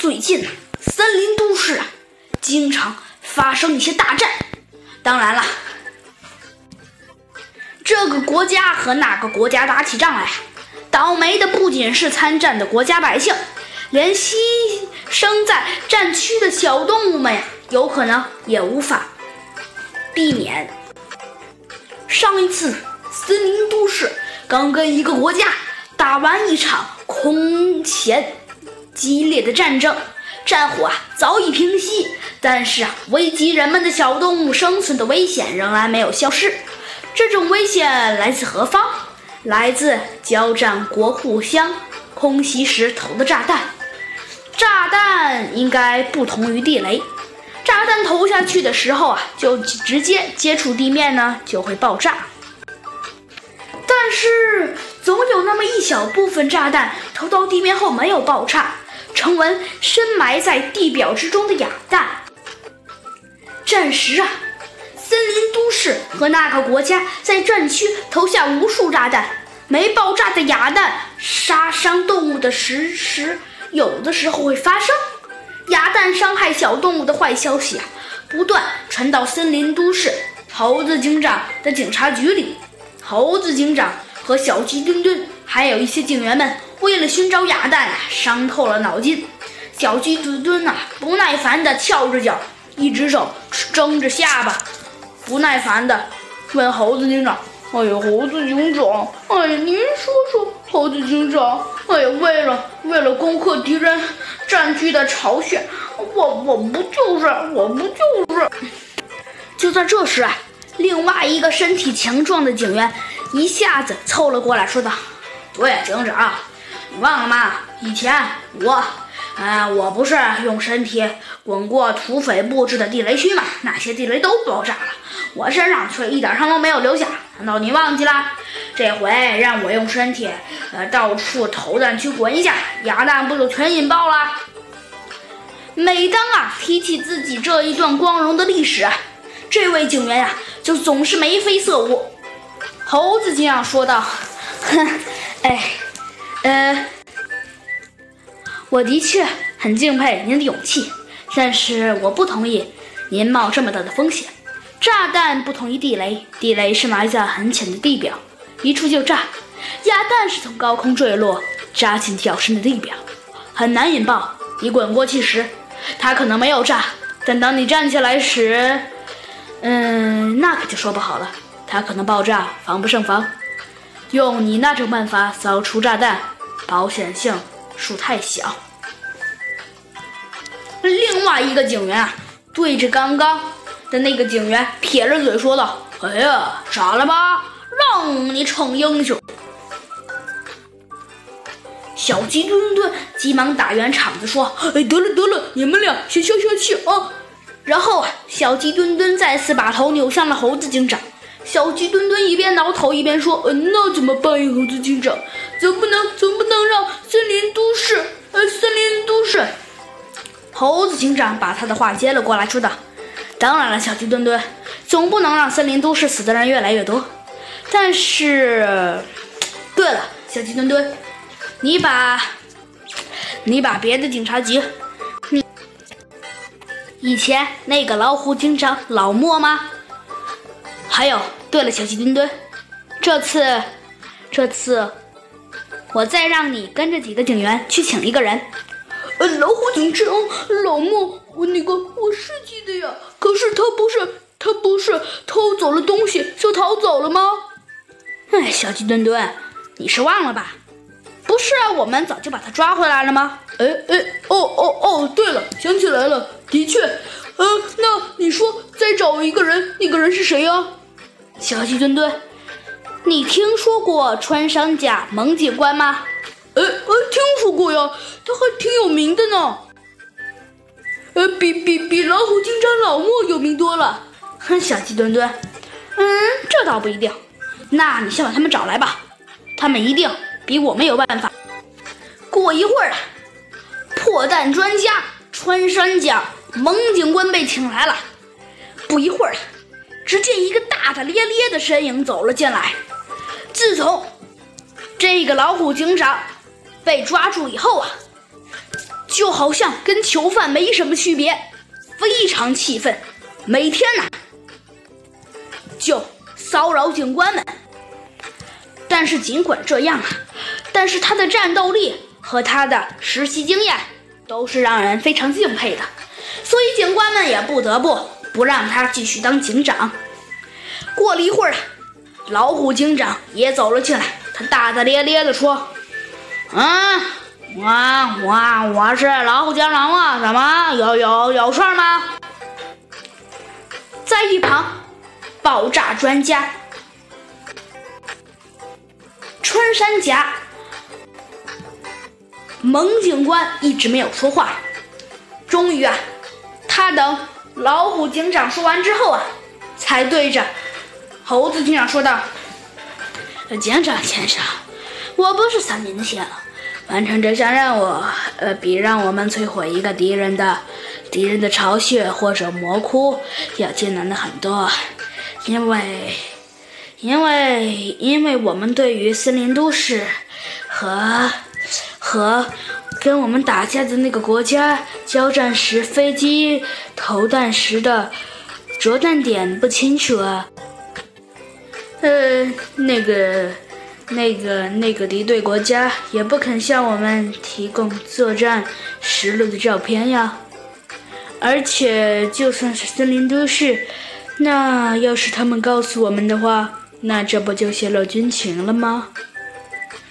最近森林都市啊，经常发生一些大战。当然了，这个国家和那个国家打起仗来，倒霉的不仅是参战的国家百姓，连牺牲在战区的小动物们呀，有可能也无法避免。上一次森林都市刚跟一个国家打完一场空前激烈的战争，战火啊早已平息。但是啊，危及人们的小动物生存的危险仍然没有消失。这种危险来自何方？来自交战国互相空袭时投的炸弹。炸弹应该不同于地雷，炸弹投下去的时候啊，就直接接触地面呢，就会爆炸。但是总有那么一小部分炸弹投到地面后没有爆炸，成为深埋在地表之中的哑弹。战时啊，森林都市和那个国家在战区投下无数炸弹，没爆炸的哑弹杀伤动物的时时有的时候会发生。哑弹伤害小动物的坏消息啊，不断传到森林都市猴子警长的警察局里。猴子警长和小鸡墩墩还有一些警员们为了寻找哑弹，伤透了脑筋。小鸡墩墩呐，不耐烦地翘着脚。一只手撑着下巴，不耐烦地问猴子警长：“哎呀，猴子警长，哎呀，您说说，猴子警长，哎呀，为了为了攻克敌人占据的巢穴，我我不就是，我不就是？”就在这时啊，另外一个身体强壮的警员一下子凑了过来，说道：“喂，警长，你忘了吗？以前我……”啊，我不是用身体滚过土匪布置的地雷区吗？那些地雷都爆炸了，我身上却一点伤都没有留下。难道你忘记了？这回让我用身体，呃，到处投弹去滚一下，哑弹不就全引爆了？每当啊提起自己这一段光荣的历史，这位警员呀就总是眉飞色舞。猴子警长说道：“哼，哎，呃。”我的确很敬佩您的勇气，但是我不同意您冒这么大的风险。炸弹不同于地雷，地雷是埋在很浅的地表，一触就炸；哑弹是从高空坠落，扎进较深的地表，很难引爆。你滚过去时，它可能没有炸，但当你站起来时，嗯，那可就说不好了，它可能爆炸，防不胜防。用你那种办法扫除炸弹，保险性。数太小。另外一个警员啊，对着刚刚的那个警员撇着嘴说道：“哎呀，傻了吧？让你逞英雄！”小鸡墩墩急忙打圆场子说：“哎，得了得了，你们俩先消消气啊！”然后，小鸡墩墩再次把头扭向了猴子警长。小鸡墩墩一边挠头一边说：“嗯，那怎么办呀，猴子警长？总不能总不能让森林都市……呃，森林都市……”猴子警长把他的话接了过来，说道：“当然了，小鸡墩墩，总不能让森林都市死的人越来越多。但是，对了，小鸡墩墩，你把……你把别的警察局……你以前那个老虎警长老莫吗？还有。”对了，小鸡墩墩，这次，这次，我再让你跟着几个警员去请一个人。呃，老虎警长，老莫，我那个我是记得呀，可是他不是他不是偷走了东西就逃走了吗？哎，小鸡墩墩，你是忘了吧？不是啊，我们早就把他抓回来了吗？哎哎，哦哦哦，对了，想起来了，的确，呃，那你说再找一个人，那个人是谁呀？小鸡墩墩，你听说过穿山甲蒙警官吗？呃呃，听说过呀，他还挺有名的呢。呃，比比比老虎警长老莫有名多了。哼，小鸡墩墩，嗯，这倒不一定。那你先把他们找来吧，他们一定比我们有办法。过一会儿啊，破蛋专家穿山甲蒙警官被请来了。不一会儿。只见一个大大咧咧的身影走了进来。自从这个老虎警长被抓住以后啊，就好像跟囚犯没什么区别，非常气愤，每天呢就骚扰警官们。但是尽管这样啊，但是他的战斗力和他的实习经验都是让人非常敬佩的，所以警官们也不得不不让他继续当警长。过了一会儿，老虎警长也走了进来，他大大咧咧地说：“嗯，我我我是老虎警长啊，怎么有有有事吗？”在一旁，爆炸专家。穿山甲蒙警官一直没有说话，终于啊，他等老虎警长说完之后啊，才对着猴子警长说道：“警长先生，我不是森林的仙了，完成这项任务，呃，比让我们摧毁一个敌人的敌人的巢穴或者魔窟要艰难的很多，因为。”因为，因为我们对于森林都市和和跟我们打架的那个国家交战时飞机投弹时的着弹点不清楚啊。呃，那个、那个、那个敌对国家也不肯向我们提供作战实录的照片呀。而且，就算是森林都市，那要是他们告诉我们的话。那这不就泄露军情了吗？